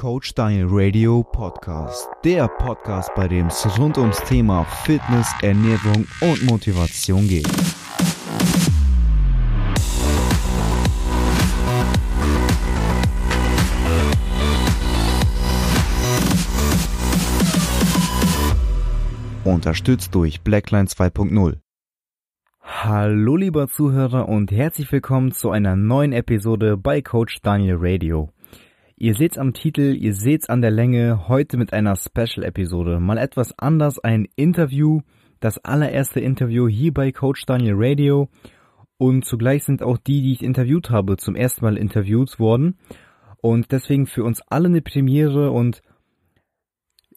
Coach Daniel Radio Podcast. Der Podcast, bei dem es rund ums Thema Fitness, Ernährung und Motivation geht. Unterstützt durch Blackline 2.0. Hallo lieber Zuhörer und herzlich willkommen zu einer neuen Episode bei Coach Daniel Radio. Ihr seht's am Titel, ihr seht's an der Länge, heute mit einer Special-Episode. Mal etwas anders, ein Interview, das allererste Interview hier bei Coach Daniel Radio. Und zugleich sind auch die, die ich interviewt habe, zum ersten Mal interviewt worden. Und deswegen für uns alle eine Premiere und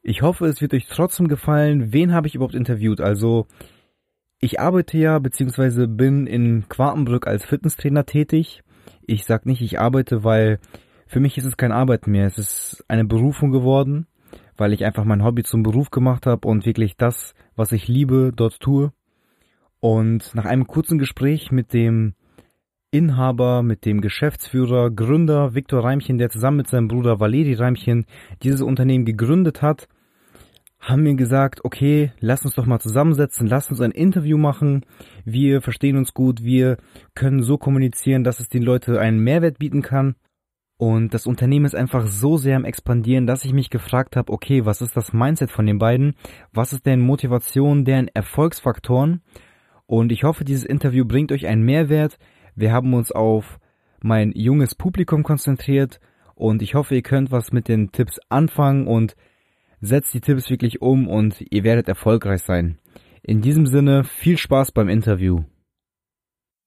ich hoffe, es wird euch trotzdem gefallen. Wen habe ich überhaupt interviewt? Also, ich arbeite ja, beziehungsweise bin in Quartenbrück als Fitnesstrainer tätig. Ich sag nicht, ich arbeite, weil für mich ist es kein Arbeit mehr. Es ist eine Berufung geworden, weil ich einfach mein Hobby zum Beruf gemacht habe und wirklich das, was ich liebe, dort tue. Und nach einem kurzen Gespräch mit dem Inhaber, mit dem Geschäftsführer, Gründer Viktor Reimchen, der zusammen mit seinem Bruder Valeri Reimchen dieses Unternehmen gegründet hat, haben mir gesagt, okay, lass uns doch mal zusammensetzen, lass uns ein Interview machen. Wir verstehen uns gut, wir können so kommunizieren, dass es den Leuten einen Mehrwert bieten kann. Und das Unternehmen ist einfach so sehr am expandieren, dass ich mich gefragt habe, okay, was ist das Mindset von den beiden? Was ist deren Motivation, deren Erfolgsfaktoren? Und ich hoffe, dieses Interview bringt euch einen Mehrwert. Wir haben uns auf mein junges Publikum konzentriert und ich hoffe, ihr könnt was mit den Tipps anfangen und setzt die Tipps wirklich um und ihr werdet erfolgreich sein. In diesem Sinne, viel Spaß beim Interview.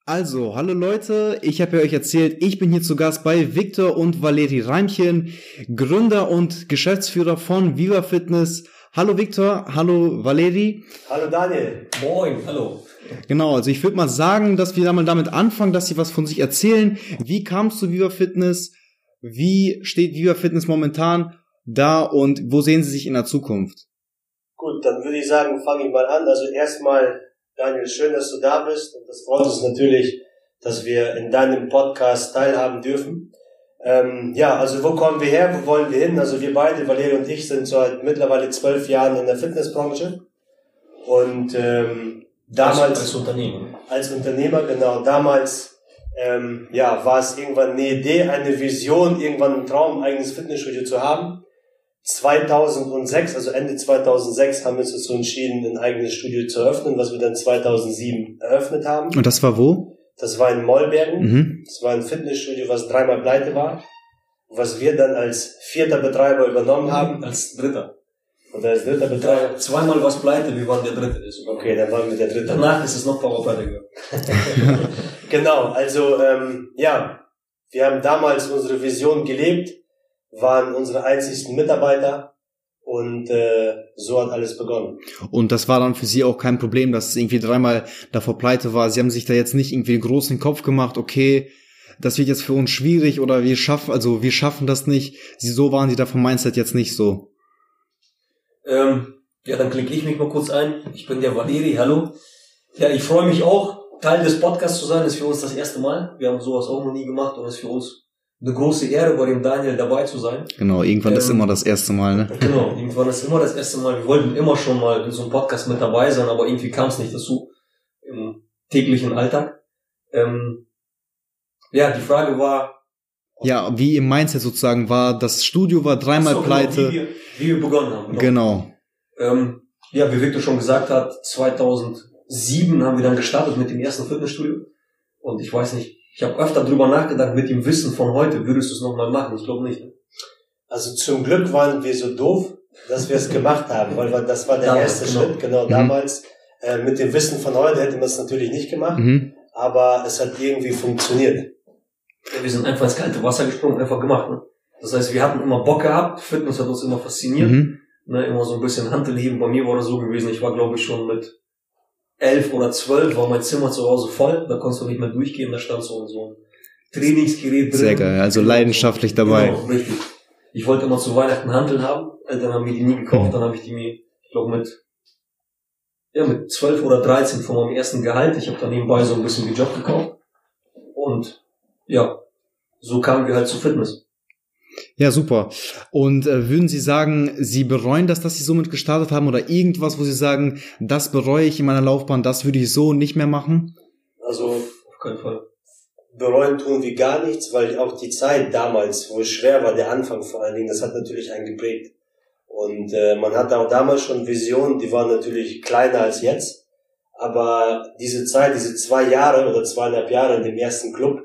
Also, hallo Leute, ich habe ja euch erzählt, ich bin hier zu Gast bei Viktor und Valeri Reimchen, Gründer und Geschäftsführer von Viva Fitness. Hallo Viktor, hallo Valeri. Hallo Daniel. Moin, hallo. Genau, also ich würde mal sagen, dass wir da mal damit anfangen, dass sie was von sich erzählen. Wie kamst du Viva Fitness? Wie steht Viva Fitness momentan da und wo sehen Sie sich in der Zukunft? Gut, dann würde ich sagen, fange ich mal an. Also erstmal Daniel, schön, dass du da bist. Und das freut uns natürlich, dass wir in deinem Podcast teilhaben dürfen. Ähm, ja, also wo kommen wir her? Wo wollen wir hin? Also wir beide, Valerie und ich, sind seit mittlerweile zwölf Jahren in der Fitnessbranche. Und ähm, damals als, als Unternehmer. Als Unternehmer, genau. Damals ähm, ja, war es irgendwann eine Idee, eine Vision, irgendwann ein Traum, ein eigenes Fitnessstudio zu haben. 2006, also Ende 2006, haben wir uns dazu entschieden, ein eigenes Studio zu eröffnen, was wir dann 2007 eröffnet haben. Und das war wo? Das war in Mollbergen. Mhm. Das war ein Fitnessstudio, was dreimal pleite war, was wir dann als vierter Betreiber übernommen haben. Als dritter. Oder als dritter Betreiber. Ja, zweimal was pleite, wir waren der dritte. Okay, dann waren wir der dritte. Danach ist es noch Power pleite gegangen. genau, also ähm, ja, wir haben damals unsere Vision gelebt waren unsere einzigsten Mitarbeiter und äh, so hat alles begonnen. Und das war dann für Sie auch kein Problem, dass es irgendwie dreimal davor pleite war. Sie haben sich da jetzt nicht irgendwie groß in den Kopf gemacht, okay, das wird jetzt für uns schwierig oder wir schaffen, also wir schaffen das nicht. Sie, so waren Sie da vom Mindset jetzt nicht so. Ähm, ja, dann klicke ich mich mal kurz ein. Ich bin der Valeri, hallo. Ja, ich freue mich auch, Teil des Podcasts zu sein. Das ist für uns das erste Mal. Wir haben sowas auch noch nie gemacht und ist für uns eine große Ehre, bei dem Daniel dabei zu sein. Genau, irgendwann ähm, ist immer das erste Mal, ne? Genau, irgendwann ist immer das erste Mal. Wir wollten immer schon mal in so einem Podcast mit dabei sein, aber irgendwie kam es nicht dazu im täglichen Alltag. Ähm, ja, die Frage war. Ja, wie im Mindset sozusagen war, das Studio war dreimal so, pleite. Genau, wie, wir, wie wir begonnen haben. Genau. genau. Ähm, ja, wie Victor schon gesagt hat, 2007 haben wir dann gestartet mit dem ersten Fitnessstudio. Und ich weiß nicht, ich habe öfter drüber nachgedacht, mit dem Wissen von heute, würdest du es nochmal machen? Ich glaube nicht. Ne? Also zum Glück waren wir so doof, dass wir es gemacht haben, weil das war der damals, erste genau. Schritt, genau mhm. damals. Äh, mit dem Wissen von heute hätten wir es natürlich nicht gemacht, mhm. aber es hat irgendwie funktioniert. Ja, wir sind einfach ins kalte Wasser gesprungen, einfach gemacht. Ne? Das heißt, wir hatten immer Bock gehabt, Fitness hat uns immer fasziniert, mhm. ne, immer so ein bisschen Handelheben. Bei mir war das so gewesen, ich war glaube ich schon mit elf oder zwölf war mein Zimmer zu Hause voll, da konntest du nicht mehr durchgehen, da stand so, so ein Trainingsgerät drin. Sehr geil, also leidenschaftlich dabei. Genau, richtig. Ich wollte immer zu Weihnachten Handeln haben, Eltern haben mir die nie gekauft, dann habe ich die mir, ich glaube mit, ja, mit zwölf oder dreizehn von meinem ersten Gehalt, ich habe dann nebenbei so ein bisschen Job gekauft und ja, so kamen wir halt zu Fitness. Ja, super. Und äh, würden Sie sagen, Sie bereuen das, dass Sie somit gestartet haben oder irgendwas, wo Sie sagen, das bereue ich in meiner Laufbahn, das würde ich so nicht mehr machen? Also auf keinen Fall. Bereuen tun wir gar nichts, weil auch die Zeit damals, wo es schwer war, der Anfang vor allen Dingen, das hat natürlich einen geprägt. Und äh, man hatte auch damals schon Visionen, die waren natürlich kleiner als jetzt. Aber diese Zeit, diese zwei Jahre oder zweieinhalb Jahre in dem ersten Club,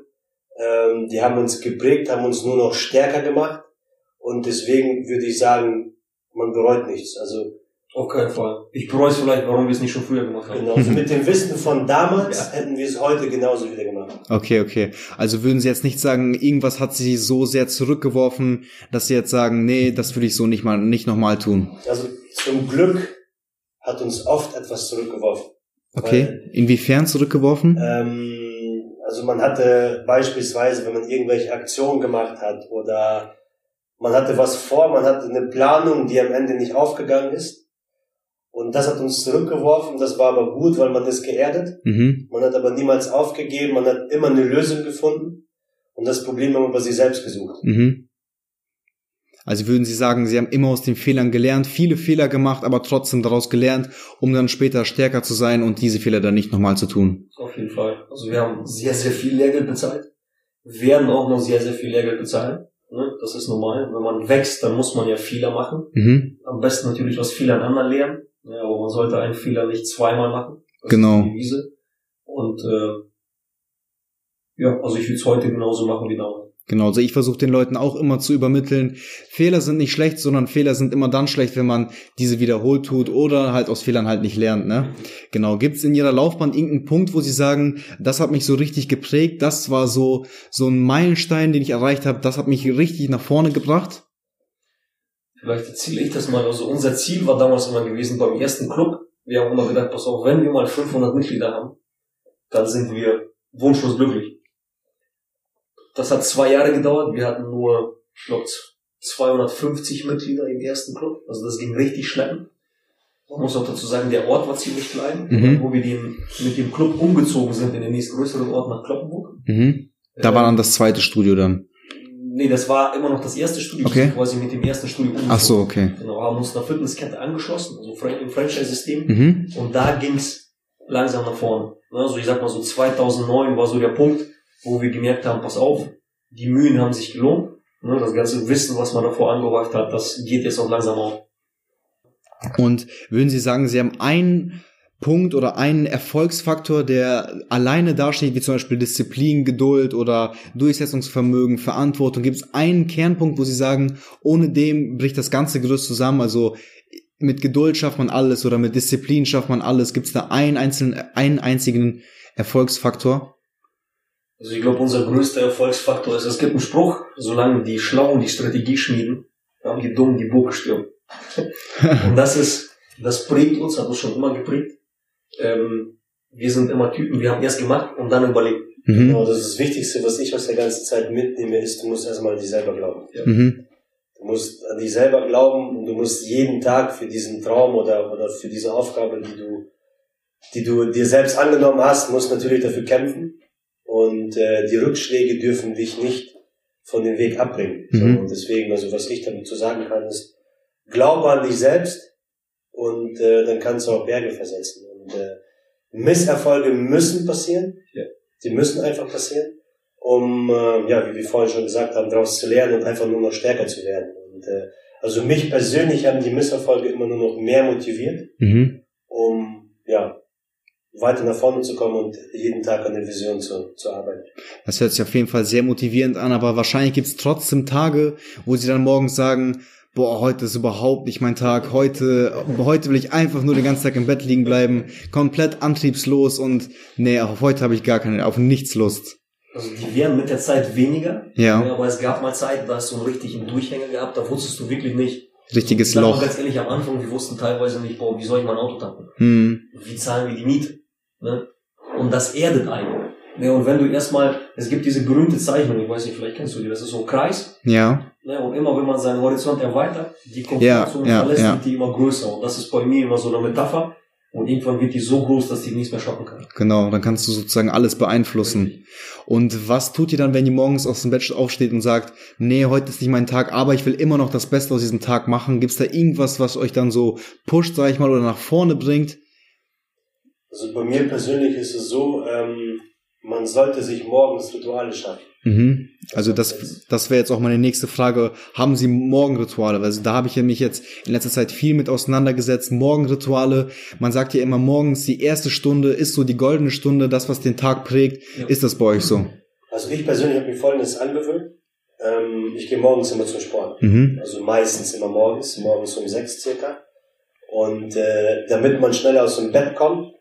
ähm, die haben uns geprägt, haben uns nur noch stärker gemacht. Und deswegen würde ich sagen, man bereut nichts. Also auf keinen Fall. Ich bereue es vielleicht, warum wir es nicht schon früher gemacht haben. Genau. Also mit dem Wissen von damals ja. hätten wir es heute genauso wieder gemacht. Okay, okay. Also würden Sie jetzt nicht sagen, irgendwas hat Sie so sehr zurückgeworfen, dass Sie jetzt sagen, nee, das würde ich so nicht mal, nicht nochmal tun. Also zum Glück hat uns oft etwas zurückgeworfen. Okay. Weil, Inwiefern zurückgeworfen? Ähm, also man hatte beispielsweise, wenn man irgendwelche Aktionen gemacht hat oder man hatte was vor, man hatte eine Planung, die am Ende nicht aufgegangen ist und das hat uns zurückgeworfen, das war aber gut, weil man ist geerdet. Mhm. Man hat aber niemals aufgegeben, man hat immer eine Lösung gefunden. Und das Problem haben wir bei sich selbst gesucht. Mhm. Also würden Sie sagen, Sie haben immer aus den Fehlern gelernt, viele Fehler gemacht, aber trotzdem daraus gelernt, um dann später stärker zu sein und diese Fehler dann nicht nochmal zu tun. Auf jeden Fall. Also wir haben sehr, sehr viel Lehrgeld bezahlt. Wir werden auch noch sehr, sehr viel Lehrgeld bezahlen. Ne? Das ist normal. Wenn man wächst, dann muss man ja Fehler machen. Mhm. Am besten natürlich aus Fehlern anderen lernen. Ja, aber man sollte einen Fehler nicht zweimal machen. Das genau. Und äh, ja, also ich will es heute genauso machen wie damals. Genau, also ich versuche den Leuten auch immer zu übermitteln, Fehler sind nicht schlecht, sondern Fehler sind immer dann schlecht, wenn man diese wiederholt tut oder halt aus Fehlern halt nicht lernt. Ne? Genau, gibt's in Ihrer Laufbahn irgendeinen Punkt, wo Sie sagen, das hat mich so richtig geprägt, das war so so ein Meilenstein, den ich erreicht habe, das hat mich richtig nach vorne gebracht? Vielleicht erzähle ich das mal. Also unser Ziel war damals immer gewesen beim ersten Club. Wir haben immer gedacht, pass auf, wenn wir mal 500 Mitglieder haben, dann sind wir wunschlos glücklich. Das hat zwei Jahre gedauert. Wir hatten nur, ich glaube, 250 Mitglieder im ersten Club. Also das ging richtig schnell. Man muss auch dazu sagen, der Ort war ziemlich klein, mhm. wo wir den, mit dem Club umgezogen sind in den nächstgrößeren Ort nach Kloppenburg. Mhm. Da äh, war dann das zweite Studio dann. Nee, das war immer noch das erste Studio, okay. quasi mit dem ersten Studio umgezogen. Ach so, okay. Genau, haben uns einer Fitnesskette angeschlossen, also im Franchise-System. Mhm. Und da ging's langsam nach vorne. Also ich sag mal so 2009 war so der Punkt, wo wir gemerkt haben, pass auf, die Mühen haben sich gelohnt. Ne, das ganze Wissen, was man davor angehäuft hat, das geht jetzt auch langsam auf. Und würden Sie sagen, Sie haben einen Punkt oder einen Erfolgsfaktor, der alleine dasteht, wie zum Beispiel Disziplin, Geduld oder Durchsetzungsvermögen, Verantwortung? Gibt es einen Kernpunkt, wo Sie sagen, ohne dem bricht das ganze Gerüst zusammen? Also mit Geduld schafft man alles oder mit Disziplin schafft man alles. Gibt es da einen einzelnen, einen einzigen Erfolgsfaktor? Also ich glaube, unser größter Erfolgsfaktor ist, es gibt einen Spruch, solange die Schlauen die Strategie schmieden, haben die Dummen die Burg stürmen. Und das ist, das prägt uns, hat uns schon immer geprägt ähm, wir sind immer Typen, wir haben erst gemacht und dann überlegt. Mhm. Genau, das ist das Wichtigste, was ich aus der ganzen Zeit mitnehme, ist, du musst erstmal an dich selber glauben. Ja. Mhm. Du musst an dich selber glauben und du musst jeden Tag für diesen Traum oder, oder für diese Aufgabe, die du, die du dir selbst angenommen hast, musst natürlich dafür kämpfen. Und äh, die Rückschläge dürfen dich nicht von dem Weg abbringen. Mhm. So, und deswegen, also was ich damit zu sagen kann, ist, glaube an dich selbst und äh, dann kannst du auch Berge versetzen. Und äh, Misserfolge müssen passieren. Ja. Die müssen einfach passieren, um, äh, ja, wie wir vorhin schon gesagt haben, daraus zu lernen und einfach nur noch stärker zu werden. Und äh, also mich persönlich haben die Misserfolge immer nur noch mehr motiviert, mhm. um ja weiter nach vorne zu kommen und jeden Tag an der Vision zu, zu arbeiten. Das hört sich auf jeden Fall sehr motivierend an, aber wahrscheinlich gibt es trotzdem Tage, wo sie dann morgens sagen, boah, heute ist überhaupt nicht mein Tag, heute, heute will ich einfach nur den ganzen Tag im Bett liegen bleiben, komplett antriebslos und nee, auf heute habe ich gar keine, auf nichts Lust. Also die werden mit der Zeit weniger, ja. aber es gab mal Zeit, da hast du einen richtigen Durchhänger gehabt, da wusstest du wirklich nicht. Richtiges Loch. Ganz ehrlich, am Anfang, wir wussten teilweise nicht, boah, wie soll ich mein Auto tanken? Hm. Wie zahlen wir die Miete? Ne? Und das erdet einen. Ne, und wenn du erstmal, es gibt diese berühmte Zeichnung, ich weiß nicht, vielleicht kennst du die, das ist so ein Kreis. Ja. Ne, und immer wenn man seinen Horizont erweitert, die Komfortzone ja, ja, verlässt, ja. wird die immer größer. Und das ist bei mir immer so eine Metapher. Und irgendwann wird die so groß, dass die nichts mehr schocken kann. Genau, dann kannst du sozusagen alles beeinflussen. Richtig. Und was tut ihr dann, wenn ihr morgens aus dem Bett aufsteht und sagt, nee, heute ist nicht mein Tag, aber ich will immer noch das Beste aus diesem Tag machen? Gibt es da irgendwas, was euch dann so pusht, sag ich mal, oder nach vorne bringt? Also bei mir persönlich ist es so, ähm, man sollte sich morgens Rituale schaffen. Mhm. Also das, das wäre jetzt auch meine nächste Frage. Haben Sie Morgenrituale? Also da habe ich ja mich jetzt in letzter Zeit viel mit auseinandergesetzt. Morgenrituale. Man sagt ja immer morgens, die erste Stunde ist so die goldene Stunde, das, was den Tag prägt. Ja. Ist das bei euch so? Also ich persönlich habe mir Folgendes angewöhnt. Ähm, ich gehe morgens immer zum Sport. Mhm. Also meistens immer morgens, morgens um sechs circa. Und äh, damit man schneller aus dem Bett kommt,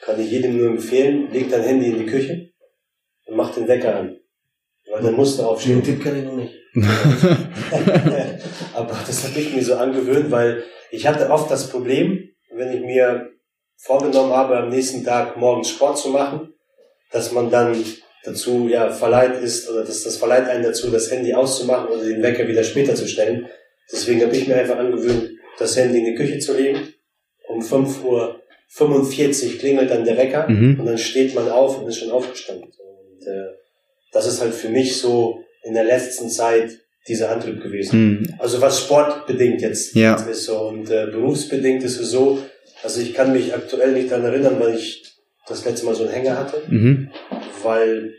kann ich jedem nur empfehlen, legt dein Handy in die Küche und macht den Wecker an. Weil dann musst du aufstehen. Den Tipp kann ich noch nicht. Aber das habe ich mir so angewöhnt, weil ich hatte oft das Problem, wenn ich mir vorgenommen habe, am nächsten Tag morgens Sport zu machen, dass man dann dazu ja verleiht ist oder dass das verleiht einen dazu, das Handy auszumachen oder den Wecker wieder später zu stellen. Deswegen habe ich mir einfach angewöhnt, das Handy in die Küche zu legen. Um 5 Uhr 45 klingelt dann der Wecker mhm. und dann steht man auf und ist schon aufgestanden. Und äh, das ist halt für mich so in der letzten Zeit dieser Antrieb gewesen. Mhm. Also was sportbedingt jetzt, ja. ist so und äh, berufsbedingt ist es so, also ich kann mich aktuell nicht daran erinnern, weil ich das letzte Mal so einen Hänger hatte, mhm. weil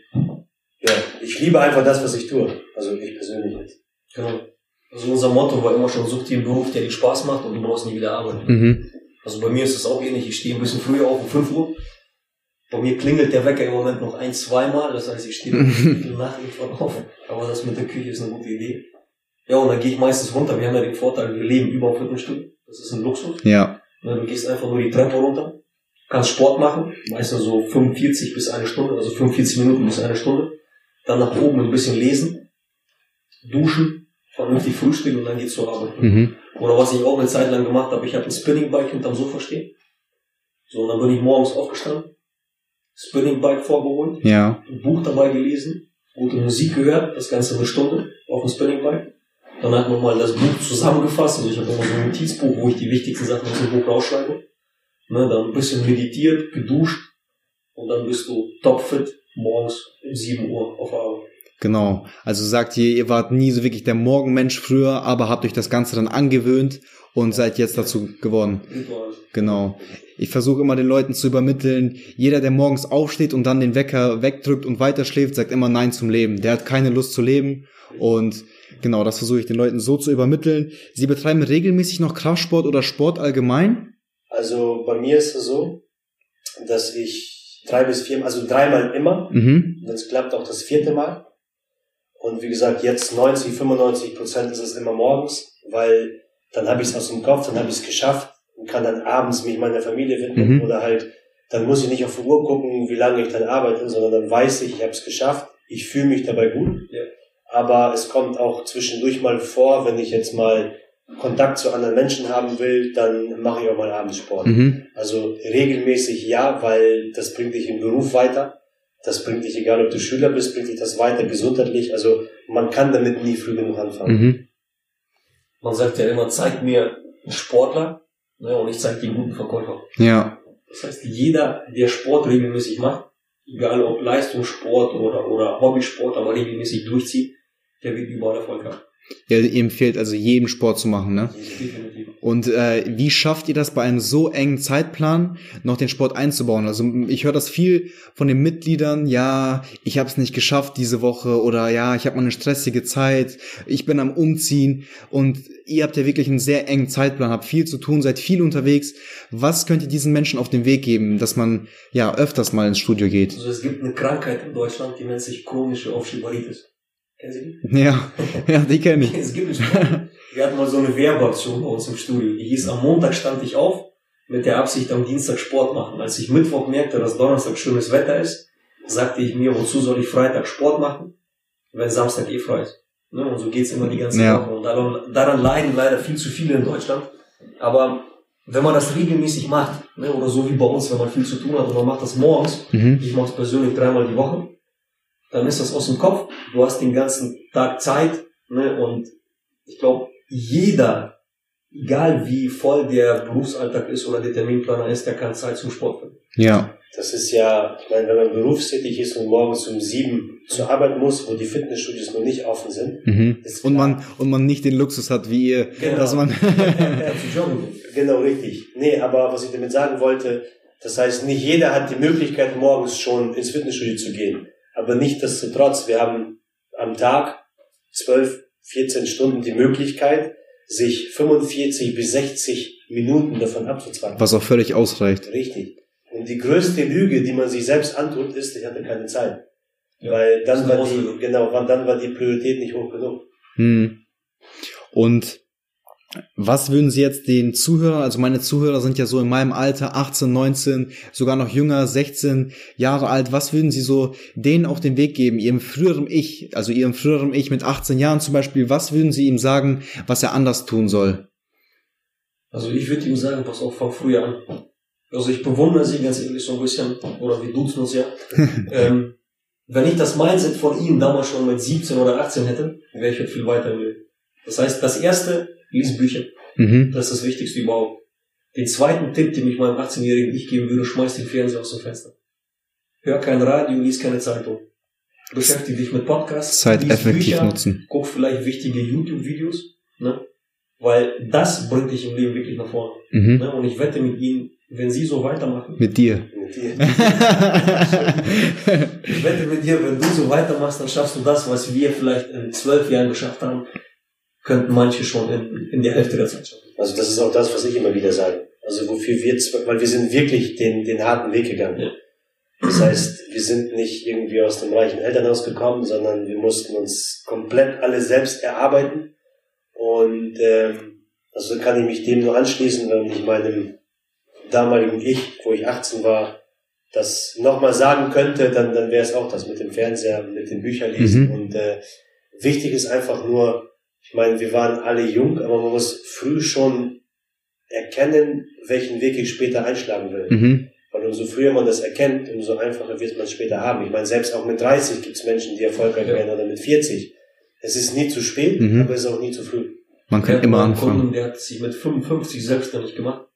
ja, ich liebe einfach das, was ich tue. Also ich persönlich jetzt. Genau. Also unser Motto war immer schon, such dir einen Beruf, der dir Spaß macht und du brauchst nie wieder arbeiten. Mhm. Also bei mir ist es auch ähnlich. Ich stehe ein bisschen früher auf, um 5 Uhr. Bei mir klingelt der Wecker im Moment noch ein, zweimal. Das heißt, ich stehe nach irgendwann auf. Aber das mit der Küche ist eine gute Idee. Ja, und dann gehe ich meistens runter. Wir haben ja den Vorteil, wir leben über dem Fitnessstudio. Das ist ein Luxus. Ja. Du gehst einfach nur die Treppe runter, kannst Sport machen, meistens so 45 bis eine Stunde, also 45 Minuten bis eine Stunde. Dann nach oben ein bisschen lesen, duschen, vernünftig frühstücken und dann geht's zur Arbeit. Mhm. Oder was ich auch eine Zeit lang gemacht habe, ich habe ein Spinningbike hinterm Sofa stehen. So, und dann bin ich morgens aufgestanden, Spinningbike vorgeholt, ja. ein Buch dabei gelesen, gute Musik gehört, das Ganze eine Stunde auf dem Spinningbike. Dann hat man mal das Buch zusammengefasst, also ich habe immer so ein Notizbuch, wo ich die wichtigsten Sachen aus dem Buch rausschreibe. Ne, dann ein bisschen meditiert, geduscht und dann bist du topfit morgens um 7 Uhr auf Arbeit. Genau. Also sagt ihr, ihr wart nie so wirklich der Morgenmensch früher, aber habt euch das Ganze dann angewöhnt und seid jetzt dazu geworden. Genau. Ich versuche immer den Leuten zu übermitteln, jeder, der morgens aufsteht und dann den Wecker wegdrückt und weiterschläft, sagt immer Nein zum Leben. Der hat keine Lust zu leben und genau, das versuche ich den Leuten so zu übermitteln. Sie betreiben regelmäßig noch Kraftsport oder Sport allgemein? Also bei mir ist es so, dass ich drei bis vier, also dreimal immer, mhm. und es klappt auch das vierte Mal. Und wie gesagt, jetzt 90, 95 Prozent ist es immer morgens, weil dann habe ich es aus dem Kopf, dann habe ich es geschafft und kann dann abends mich meiner Familie widmen mhm. oder halt, dann muss ich nicht auf die Uhr gucken, wie lange ich dann arbeite, sondern dann weiß ich, ich habe es geschafft, ich fühle mich dabei gut. Ja. Aber es kommt auch zwischendurch mal vor, wenn ich jetzt mal Kontakt zu anderen Menschen haben will, dann mache ich auch mal abends Sport. Mhm. Also regelmäßig ja, weil das bringt dich im Beruf weiter das bringt dich, egal ob du Schüler bist, bringt dich das weiter gesundheitlich. Also man kann damit nie früh genug anfangen. Mhm. Man sagt ja immer, zeig mir einen Sportler ne, und ich zeig dir einen guten Verkäufer. Ja. Das heißt, jeder, der Sport regelmäßig macht, egal ob Leistungssport oder, oder Hobbysport, aber regelmäßig durchzieht, der wird überall Erfolg haben. Ja, ihr empfiehlt also jedem Sport zu machen, ne? Und äh, wie schafft ihr das bei einem so engen Zeitplan noch den Sport einzubauen? Also ich höre das viel von den Mitgliedern, ja, ich habe es nicht geschafft diese Woche oder ja, ich habe mal eine stressige Zeit, ich bin am Umziehen und ihr habt ja wirklich einen sehr engen Zeitplan, habt viel zu tun, seid viel unterwegs. Was könnt ihr diesen Menschen auf den Weg geben, dass man ja öfters mal ins Studio geht? Also es gibt eine Krankheit in Deutschland, die nennt sich chronische Aufschieberitis. Kennen Sie die? Ja, ja die kenne ich. es gibt einen Wir hatten mal so eine Werbeaktion bei uns im Studio. Die hieß, am Montag stand ich auf mit der Absicht, am Dienstag Sport machen. Als ich Mittwoch merkte, dass Donnerstag schönes Wetter ist, sagte ich mir, wozu soll ich Freitag Sport machen, wenn Samstag eh frei ist. Ne? Und so geht's immer die ganze ja. Woche. Und daran, daran leiden leider viel zu viele in Deutschland. Aber wenn man das regelmäßig macht, ne, oder so wie bei uns, wenn man viel zu tun hat und man macht das morgens, mhm. ich mache es persönlich dreimal die Woche, dann ist das aus dem Kopf. Du hast den ganzen Tag Zeit ne, und ich glaube, jeder, egal wie voll der Berufsalltag ist oder der Terminplaner ist, der kann Zeit zum Sport finden. Ja. Das ist ja, ich meine, wenn man berufstätig ist und morgens um sieben zur Arbeit muss, wo die Fitnessstudios noch nicht offen sind. Mhm. Und man, und man nicht den Luxus hat wie ihr, genau. dass man. genau, richtig. Nee, aber was ich damit sagen wollte, das heißt, nicht jeder hat die Möglichkeit, morgens schon ins Fitnessstudio zu gehen. Aber nicht desto trotz, wir haben am Tag zwölf, 14 Stunden die Möglichkeit, sich 45 bis 60 Minuten davon abzuzwangen. Was auch völlig ausreicht. Richtig. Und die größte Lüge, die man sich selbst antut, ist, ich hatte keine Zeit. Ja, Weil dann war die, genau, dann war die Priorität nicht hoch genug. Hm. Und was würden Sie jetzt den Zuhörern, also meine Zuhörer sind ja so in meinem Alter, 18, 19, sogar noch jünger, 16 Jahre alt, was würden Sie so denen auf den Weg geben, Ihrem früheren Ich, also Ihrem früheren Ich mit 18 Jahren zum Beispiel, was würden Sie ihm sagen, was er anders tun soll? Also ich würde ihm sagen, pass auf, fang früher an. Also ich bewundere Sie ganz ehrlich so ein bisschen, oder wir duzen uns ja. ähm, wenn ich das Mindset von ihm damals schon mit 17 oder 18 hätte, wäre ich halt viel weiter Leben. Das heißt, das erste, lies Bücher. Mhm. Das ist das Wichtigste überhaupt. Den zweiten Tipp, den ich meinem 18-jährigen Ich geben würde, schmeiß den Fernseher aus dem Fenster. Hör kein Radio, lies keine Zeitung. Beschäftige dich mit Podcasts. Zeit effektiv Bücher, nutzen. Guck vielleicht wichtige YouTube-Videos, ne? Weil das bringt dich im Leben wirklich nach vorne. Mhm. Ne? Und ich wette mit ihnen, wenn sie so weitermachen. Mit dir. Mit dir. ich wette mit dir, wenn du so weitermachst, dann schaffst du das, was wir vielleicht in zwölf Jahren geschafft haben, könnten manche schon in, in der Hälfte der Zeit schaffen. Also das ist auch das, was ich immer wieder sage. Also wofür wir, weil wir sind wirklich den, den harten Weg gegangen. Ja. Das heißt, wir sind nicht irgendwie aus dem reichen Elternhaus gekommen, sondern wir mussten uns komplett alle selbst erarbeiten. Und ähm, also kann ich mich dem nur anschließen, wenn ich meinem damaligen Ich, wo ich 18 war, das nochmal sagen könnte, dann, dann wäre es auch das mit dem Fernseher, mit den Büchern lesen. Mhm. Und äh, wichtig ist einfach nur, ich meine, wir waren alle jung, aber man muss früh schon erkennen, welchen Weg ich später einschlagen will. Mhm. Weil umso früher man das erkennt, umso einfacher wird man es später haben. Ich meine, selbst auch mit 30 gibt es Menschen, die erfolgreich ja. werden oder mit 40. Es ist nie zu spät, mhm. aber es ist auch nie zu früh. Man kann immer anfangen. Kunden, der hat sich mit 55 selbstständig gemacht.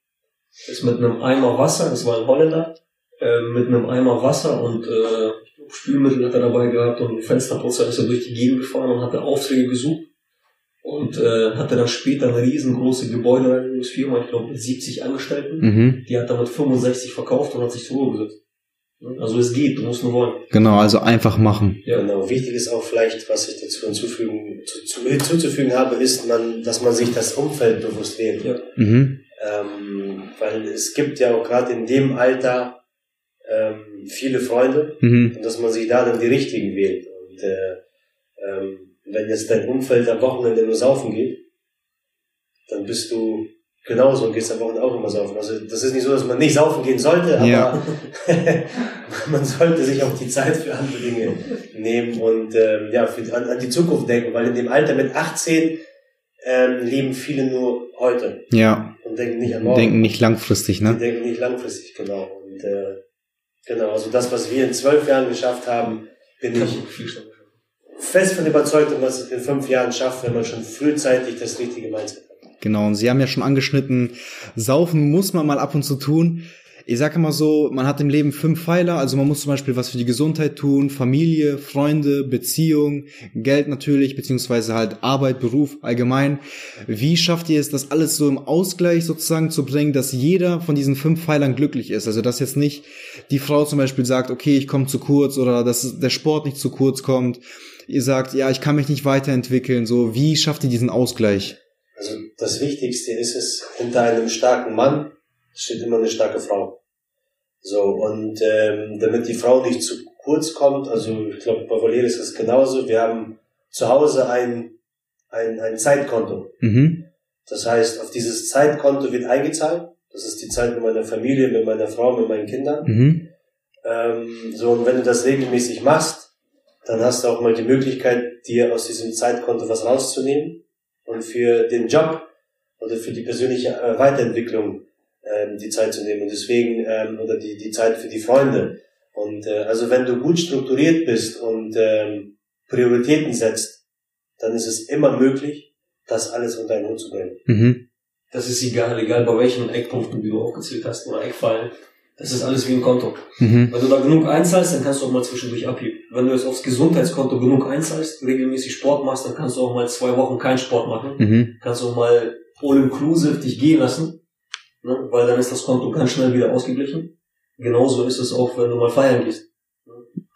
Ist mit einem Eimer Wasser, das war ein Holländer, äh, mit einem Eimer Wasser und äh, Spülmittel hat er dabei gehabt und Fensterputzer ist er durch die Gegend gefahren und hat Aufträge gesucht und äh, hatte dann später eine riesengroße Gebäudereinigungsfirma, ich glaube mit 70 Angestellten. Mhm. Die hat damit 65 verkauft und hat sich zur Ruhe gesetzt. Also es geht, du musst nur wollen. Genau, also einfach machen. Ja, genau. Wichtig ist auch vielleicht, was ich dazu hinzufügen, zu, zu, hinzuzufügen habe, ist, man, dass man sich das Umfeld bewusst wählt. Ja. Mhm. Ähm, weil es gibt ja auch gerade in dem Alter ähm, viele Freunde mhm. und dass man sich da dann die richtigen wählt. Und äh, ähm, wenn jetzt dein Umfeld am Wochenende nur saufen geht, dann bist du genauso und gehst am Wochenende auch immer saufen. Also das ist nicht so, dass man nicht saufen gehen sollte, aber ja. man sollte sich auch die Zeit für andere Dinge nehmen und ähm, ja, für, an, an die Zukunft denken, weil in dem Alter mit 18 ähm, leben viele nur heute. Ja. Und denken nicht an morgen. Denken nicht langfristig, ne? Die denken nicht langfristig, genau. Und äh, genau, also das, was wir in zwölf Jahren geschafft haben, bin ich fest von überzeugt, dass man es in fünf Jahren schafft, wenn man schon frühzeitig das richtige Mindset hat. Genau, und Sie haben ja schon angeschnitten, saufen muss man mal ab und zu tun. Ich sage immer so, man hat im Leben fünf Pfeiler, also man muss zum Beispiel was für die Gesundheit tun, Familie, Freunde, Beziehung, Geld natürlich, beziehungsweise halt Arbeit, Beruf allgemein. Wie schafft ihr es, das alles so im Ausgleich sozusagen zu bringen, dass jeder von diesen fünf Pfeilern glücklich ist? Also dass jetzt nicht die Frau zum Beispiel sagt, okay, ich komme zu kurz oder dass der Sport nicht zu kurz kommt ihr sagt, ja, ich kann mich nicht weiterentwickeln, so, wie schafft ihr diesen Ausgleich? Also das Wichtigste ist es, hinter einem starken Mann steht immer eine starke Frau. So, und ähm, damit die Frau nicht zu kurz kommt, also ich glaube, bei Valerie ist das genauso, wir haben zu Hause ein, ein, ein Zeitkonto. Mhm. Das heißt, auf dieses Zeitkonto wird eingezahlt. Das ist die Zeit mit meiner Familie, mit meiner Frau, mit meinen Kindern. Mhm. Ähm, so, und wenn du das regelmäßig machst, dann hast du auch mal die Möglichkeit, dir aus diesem Zeitkonto was rauszunehmen und für den Job oder für die persönliche äh, Weiterentwicklung ähm, die Zeit zu nehmen und deswegen ähm, oder die die Zeit für die Freunde und äh, also wenn du gut strukturiert bist und ähm, Prioritäten setzt, dann ist es immer möglich, das alles unter einen Hut zu bringen. Mhm. Das ist egal, egal bei welchen Eckpunkten, die du aufgezählt hast, oder Eckfallen. Das ist alles wie ein Konto. Mhm. Wenn du da genug einzahlst, dann kannst du auch mal zwischendurch abheben. Wenn du jetzt aufs Gesundheitskonto genug einzahlst, regelmäßig Sport machst, dann kannst du auch mal zwei Wochen keinen Sport machen. Mhm. Kannst du auch mal all-inclusive dich gehen lassen, ne? weil dann ist das Konto ganz schnell wieder ausgeglichen. Genauso ist es auch, wenn du mal feiern gehst.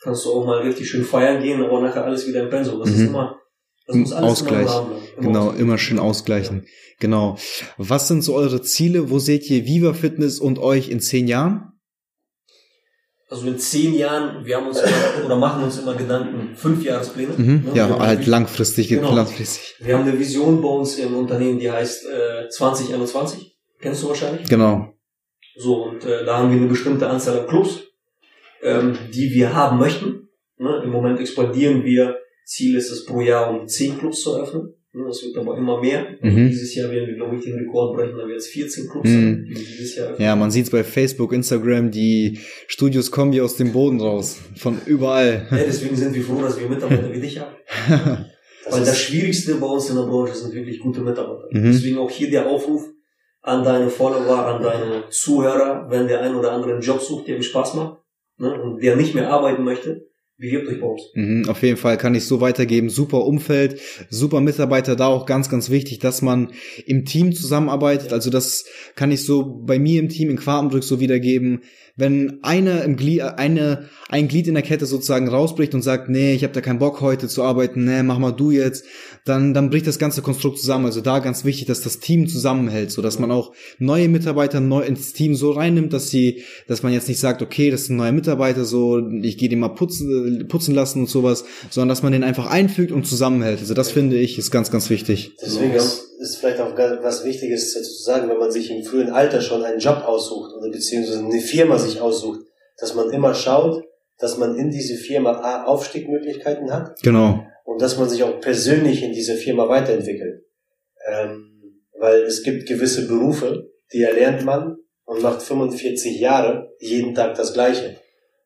Kannst du auch mal richtig schön feiern gehen, aber nachher alles wieder im Pensum. Das mhm. ist immer das muss alles Ausgleich. Immer immer genau, immer schön ausgleichen. Ja. Genau. Was sind so eure Ziele? Wo seht ihr Viva Fitness und euch in zehn Jahren? Also in zehn Jahren, wir haben uns immer, oder machen uns immer Gedanken, fünf Jahrespläne. Mhm. Ne? Ja, halt langfristig, genau. langfristig. Wir haben eine Vision bei uns im Unternehmen, die heißt äh, 2021. Kennst du wahrscheinlich? Genau. So, und äh, da haben wir eine bestimmte Anzahl an Clubs, ähm, die wir haben möchten. Ne? Im Moment expandieren wir. Ziel ist es pro Jahr um zehn Clubs zu eröffnen. Das wird aber immer mehr. Mhm. Dieses Jahr werden wir, glaube ich, den Rekord brechen, da wird es 14 Clubs mhm. dieses Jahr. Ja, man sieht es bei Facebook, Instagram, die Studios kommen wie aus dem Boden raus. Von überall. Ja, deswegen sind wir froh, dass wir Mitarbeiter wie dich haben. Weil das Schwierigste bei uns in der Branche sind wirklich gute Mitarbeiter. Mhm. Deswegen auch hier der Aufruf an deine Follower, an deine Zuhörer, wenn der ein oder andere einen Job sucht, der ihm Spaß macht ne, und der nicht mehr arbeiten möchte, bewirbt euch bei. Mhm, auf jeden Fall kann ich so weitergeben. Super Umfeld, super Mitarbeiter, da auch ganz, ganz wichtig, dass man im Team zusammenarbeitet. Also das kann ich so bei mir im Team in Quartenbrück so wiedergeben wenn einer im Glied, eine, ein Glied in der Kette sozusagen rausbricht und sagt, nee, ich habe da keinen Bock heute zu arbeiten, nee, mach mal du jetzt, dann, dann bricht das ganze Konstrukt zusammen. Also da ganz wichtig, dass das Team zusammenhält, so dass man auch neue Mitarbeiter neu ins Team so reinnimmt, dass sie, dass man jetzt nicht sagt, okay, das ist ein neuer Mitarbeiter, so, ich gehe den mal putzen, putzen lassen und sowas, sondern dass man den einfach einfügt und zusammenhält. Also das finde ich ist ganz, ganz wichtig. Deswegen ist, ist vielleicht auch was Wichtiges zu sagen, wenn man sich im frühen Alter schon einen Job aussucht oder beziehungsweise eine Firma sich aussucht, dass man immer schaut, dass man in diese Firma A, Aufstiegmöglichkeiten hat. Genau. Und dass man sich auch persönlich in dieser Firma weiterentwickelt. Ähm, weil es gibt gewisse Berufe, die erlernt man und macht 45 Jahre jeden Tag das Gleiche.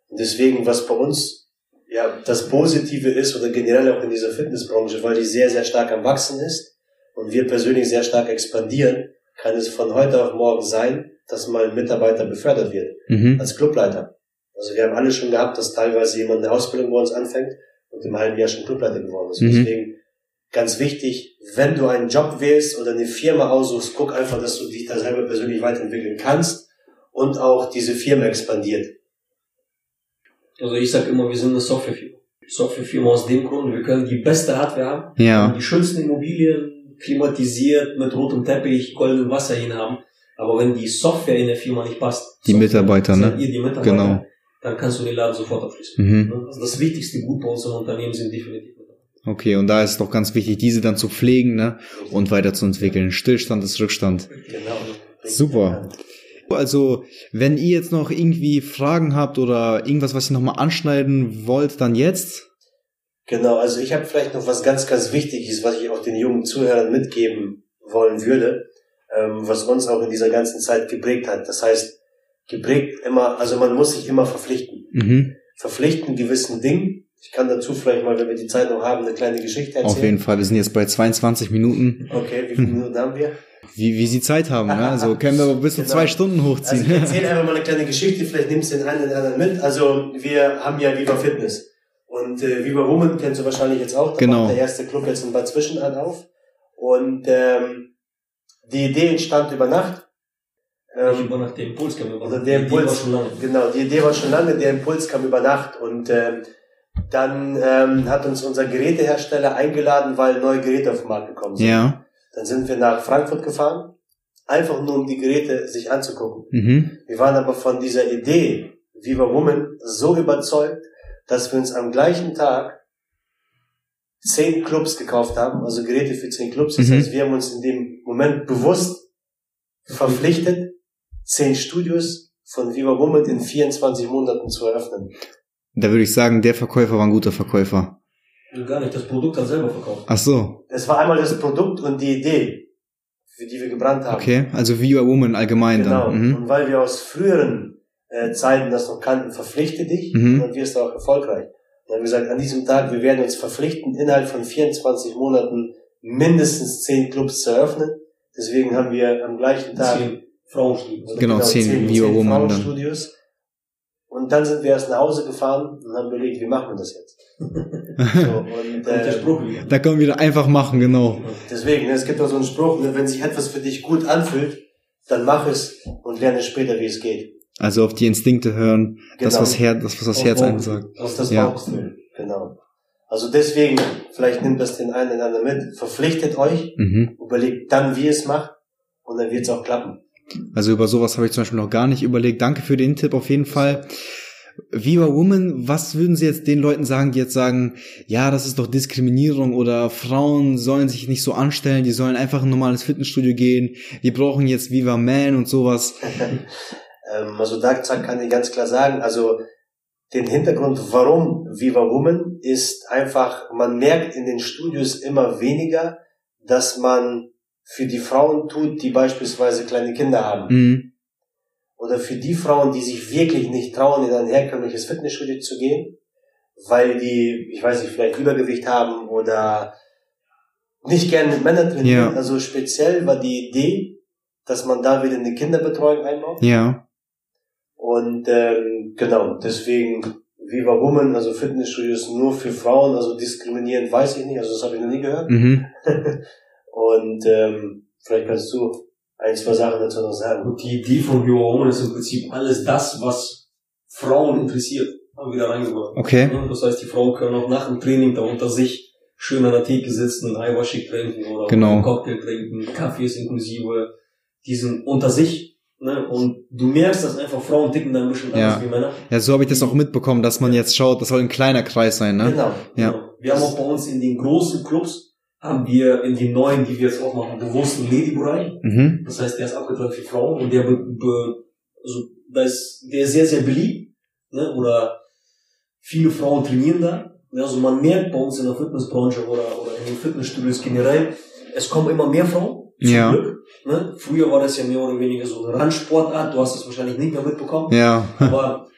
Und deswegen, was bei uns ja das Positive ist oder generell auch in dieser Fitnessbranche, weil die sehr, sehr stark am Wachsen ist und wir persönlich sehr stark expandieren, kann es von heute auf morgen sein, dass mal ein Mitarbeiter befördert wird mhm. als Clubleiter. Also wir haben alle schon gehabt, dass teilweise jemand eine Ausbildung bei uns anfängt und im halben Jahr schon Clubleiter geworden ist. Mhm. Deswegen ganz wichtig, wenn du einen Job wählst oder eine Firma aussuchst, guck einfach, dass du dich da selber persönlich weiterentwickeln kannst und auch diese Firma expandiert. Also ich sage immer, wir sind eine Softwarefirma. Softwarefirma aus dem Grund, wir können die beste Hardware haben, ja. die schönsten Immobilien, klimatisiert, mit rotem Teppich, goldenem Wasser hin haben. Aber wenn die Software in der Firma nicht passt, die Mitarbeiter, ne? Ihr die Mitarbeiter, genau. Dann kannst du den Laden sofort abschließen. Mhm. Also das wichtigste Gut bei unserem Unternehmen sind definitiv. Okay, und da ist doch ganz wichtig, diese dann zu pflegen ne? und weiterzuentwickeln. Stillstand ist Rückstand. Genau. Super. Also, wenn ihr jetzt noch irgendwie Fragen habt oder irgendwas, was ihr nochmal anschneiden wollt, dann jetzt. Genau, also ich habe vielleicht noch was ganz, ganz Wichtiges, was ich auch den jungen Zuhörern mitgeben wollen würde ähm, was uns auch in dieser ganzen Zeit geprägt hat. Das heißt, geprägt immer, also man muss sich immer verpflichten. Mhm. Verpflichten gewissen Dingen. Ich kann dazu vielleicht mal, wenn wir die Zeit noch haben, eine kleine Geschichte erzählen. Auf jeden Fall, wir sind jetzt bei 22 Minuten. Okay, wie viele Minuten haben wir? Wie, wie sie Zeit haben, ne? also können wir bis zu genau. zwei Stunden hochziehen. Also ich erzähle einfach mal eine kleine Geschichte, vielleicht nimmst du den einen oder anderen mit. Also wir haben ja Viva Fitness und äh, Viva Woman kennst du wahrscheinlich jetzt auch. Da genau. der erste Club jetzt in Bad Zwischenahn auf und ähm, die Idee entstand über Nacht. Ähm, über Nacht, der Impuls kam über Nacht. Der Impuls, war schon lange. Genau, die Idee war schon lange, der Impuls kam über Nacht und ähm, dann ähm, hat uns unser Gerätehersteller eingeladen, weil neue Geräte auf den Markt gekommen sind. Ja. Dann sind wir nach Frankfurt gefahren, einfach nur um die Geräte sich anzugucken. Mhm. Wir waren aber von dieser Idee Viva Woman so überzeugt, dass wir uns am gleichen Tag zehn Clubs gekauft haben, also Geräte für zehn Clubs. Das mhm. heißt, wir haben uns in dem Moment bewusst verpflichtet, zehn Studios von Viva Woman in 24 Monaten zu eröffnen. Da würde ich sagen, der Verkäufer war ein guter Verkäufer. Gar nicht, das Produkt hat selber verkauft. Ach so. Es war einmal das Produkt und die Idee, für die wir gebrannt haben. Okay, also Viva Woman allgemein genau. dann. Mhm. Und weil wir aus früheren äh, Zeiten das noch kannten, verpflichte dich mhm. und wirst auch erfolgreich. Wir haben gesagt, an diesem Tag, wir werden uns verpflichten, innerhalb von 24 Monaten mindestens 10 Clubs zu eröffnen. Deswegen haben wir am gleichen Tag Zehn Frauenstudios. also Genau, zehn Viva zehn Woman dann. Frauenstudios. Und dann sind wir erst nach Hause gefahren und haben überlegt, wie machen wir das jetzt? so, und äh, Spruch. Da können wir wieder einfach machen, genau. deswegen, ne, es gibt auch so einen Spruch, ne, wenn sich etwas für dich gut anfühlt, dann mach es und lerne später, wie es geht. Also auf die Instinkte hören, das Genau. was Herz, das was das Auf Herz einem sagt. Auf das Ja. Bauchgefühl, genau. Also deswegen, vielleicht nimmt das den einen oder anderen mit, verpflichtet euch, Mhm. überlegt dann, wie ihr es macht und dann wird es auch klappen. Also über sowas habe ich zum Beispiel noch gar nicht überlegt. Danke für den Tipp auf jeden Fall. Viva Woman, was würden Sie jetzt den Leuten sagen, die jetzt sagen, ja, das ist doch Diskriminierung oder Frauen sollen sich nicht so anstellen, die sollen einfach in ein normales Fitnessstudio gehen, die brauchen jetzt Viva Man und sowas. Ähm, also da kann ich ganz klar sagen, also den Hintergrund, warum Viva Woman, ist einfach, man merkt in den Studios immer weniger, dass man für die Frauen tut, die beispielsweise kleine Kinder haben. Mhm. Oder für die Frauen, die sich wirklich nicht trauen, in ein herkömmliches Fitnessstudio zu gehen, weil die, ich weiß nicht, vielleicht Übergewicht haben oder nicht gerne mit Männern trainieren. Ja. Also speziell war die Idee, dass man da wieder eine Kinderbetreuung einbaut. Ja. Und ähm, genau, deswegen Viva Woman, also Fitnessstudios nur für Frauen, also diskriminierend weiß ich nicht, also das habe ich noch nie gehört. Mhm. Und ähm, vielleicht kannst du ein, zwei Sachen dazu noch sagen. Und die Idee von Bio Woman ist im Prinzip alles das, was Frauen interessiert, haben wir da reingebracht. Okay. Das heißt, die Frauen können auch nach dem Training da unter sich schön an der Theke sitzen, einen Eiweißshake trinken oder Genau. einen Cocktail trinken, Kaffee ist inklusive, die sind unter sich. Ne? Und du merkst, dass einfach Frauen ticken da ein bisschen Ja. anders wie Männer. Ja, so habe ich das auch mitbekommen, dass man jetzt schaut, das soll ein kleiner Kreis sein, ne? Genau. Ja. Genau. Wir haben auch bei uns in den großen Clubs, haben wir in den neuen, die wir jetzt auch machen, bewusst einen Lady-Bereich. Mhm. Das heißt, der ist abgetrennt für Frauen und der, be, be, also, da ist, der ist sehr, sehr beliebt. Ne? Oder viele Frauen trainieren da. Also man merkt bei uns in der Fitnessbranche oder, oder in den Fitnessstudios generell, es kommen immer mehr Frauen. Zum Ja. Glück. Ne? Früher war das ja mehr oder weniger so eine Randsportart. Du hast das wahrscheinlich nicht mehr mitbekommen. Ja. Aber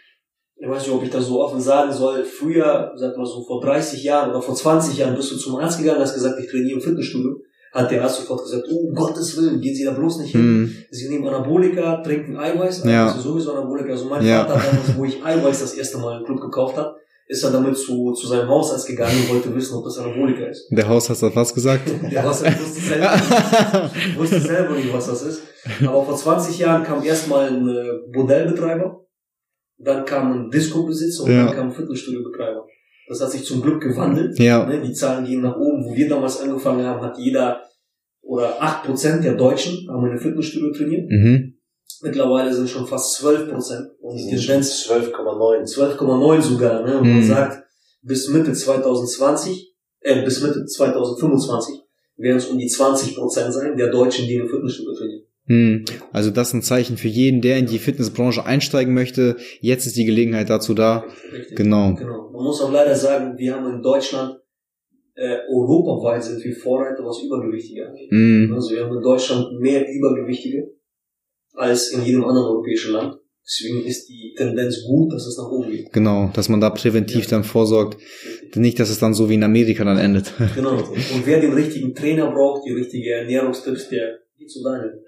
ich weiß nicht, ob ich das so offen sagen soll. Früher, sag mal so vor 30 Jahren oder vor 20 Jahren bist du zum Arzt gegangen, hast gesagt, ich trainiere im Fitnessstudio. Hat der Arzt sofort gesagt, oh, um Gottes Willen, gehen Sie da bloß nicht hin. Mhm. Sie nehmen Anabolika, trinken Eiweiß, Ja. also sowieso Anabolika. Also mein Ja. Vater damals, wo ich Eiweiß das erste Mal im Club gekauft hat, ist er damit zu, zu seinem Hausarzt gegangen und wollte wissen, ob das Anabolika ist. Der Hausarzt hat was gesagt? Der Hausarzt wusste selber, wusste selber nicht, was das ist. Aber vor 20 Jahren kam erstmal ein äh, Bordellbetreiber, dann kam ein Disco-Besitzer und Ja. dann kam ein Fitnessstudio-Betreiber. Das hat sich zum Glück gewandelt. ja. Ne, die Zahlen gehen nach oben. Wo wir damals angefangen haben, hat jeder oder 8% der Deutschen haben in einem Fitnessstudio trainiert. Mhm. Mittlerweile sind schon fast 12%. Und die Tendenz 12,9. 12,9 sogar. Ne? Und man Mhm. sagt, bis Mitte 2020, äh, bis Mitte 2025 werden es um die 20% sein der Deutschen, die in einem Fitnessstudio trainieren. Hm. Also das ist ein Zeichen für jeden, der in die Fitnessbranche einsteigen möchte. Jetzt ist die Gelegenheit dazu da. Richtig. Genau. Genau. Man muss auch leider sagen, wir haben in Deutschland, äh, europaweit sind wir Vorreiter, was Übergewichtige angeht. Hm. Also wir haben in Deutschland mehr Übergewichtige als in jedem anderen europäischen Land. Deswegen ist die Tendenz gut, dass es nach oben geht. Genau, dass man da präventiv dann vorsorgt. Nicht, dass es dann so wie in Amerika dann endet. Genau. Und wer den richtigen Trainer braucht, die richtige Ernährungstipps, der geht zu Daniel.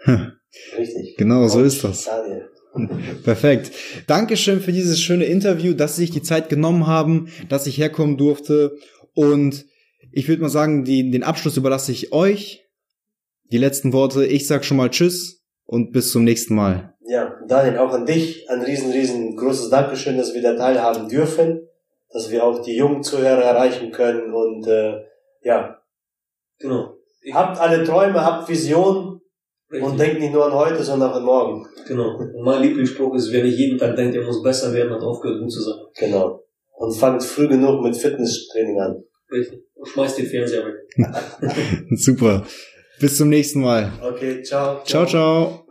Richtig. Genau, so ist das. Daniel. Perfekt. Dankeschön für dieses schöne Interview, dass Sie sich die Zeit genommen haben, dass ich herkommen durfte. Und ich würde mal sagen, die, den Abschluss überlasse ich euch. Die letzten Worte. Ich sag schon mal Tschüss und bis zum nächsten Mal. Ja, Daniel, auch an dich ein riesen, riesen großes Dankeschön, dass wir da teilhaben dürfen, dass wir auch die jungen Zuhörer erreichen können und äh, ja, Genau. Ich, habt alle Träume, habt Visionen richtig. und denkt nicht nur an heute, sondern auch an morgen. Genau. Und mein Lieblingsspruch ist, wer nicht jeden Tag denkt, er muss besser werden, hat aufgehört, gut zu sein. Genau. Und fangt früh genug mit Fitnesstraining an. Richtig. Und schmeißt den Fernseher weg. Super. Bis zum nächsten Mal. Okay, ciao. Ciao, ciao.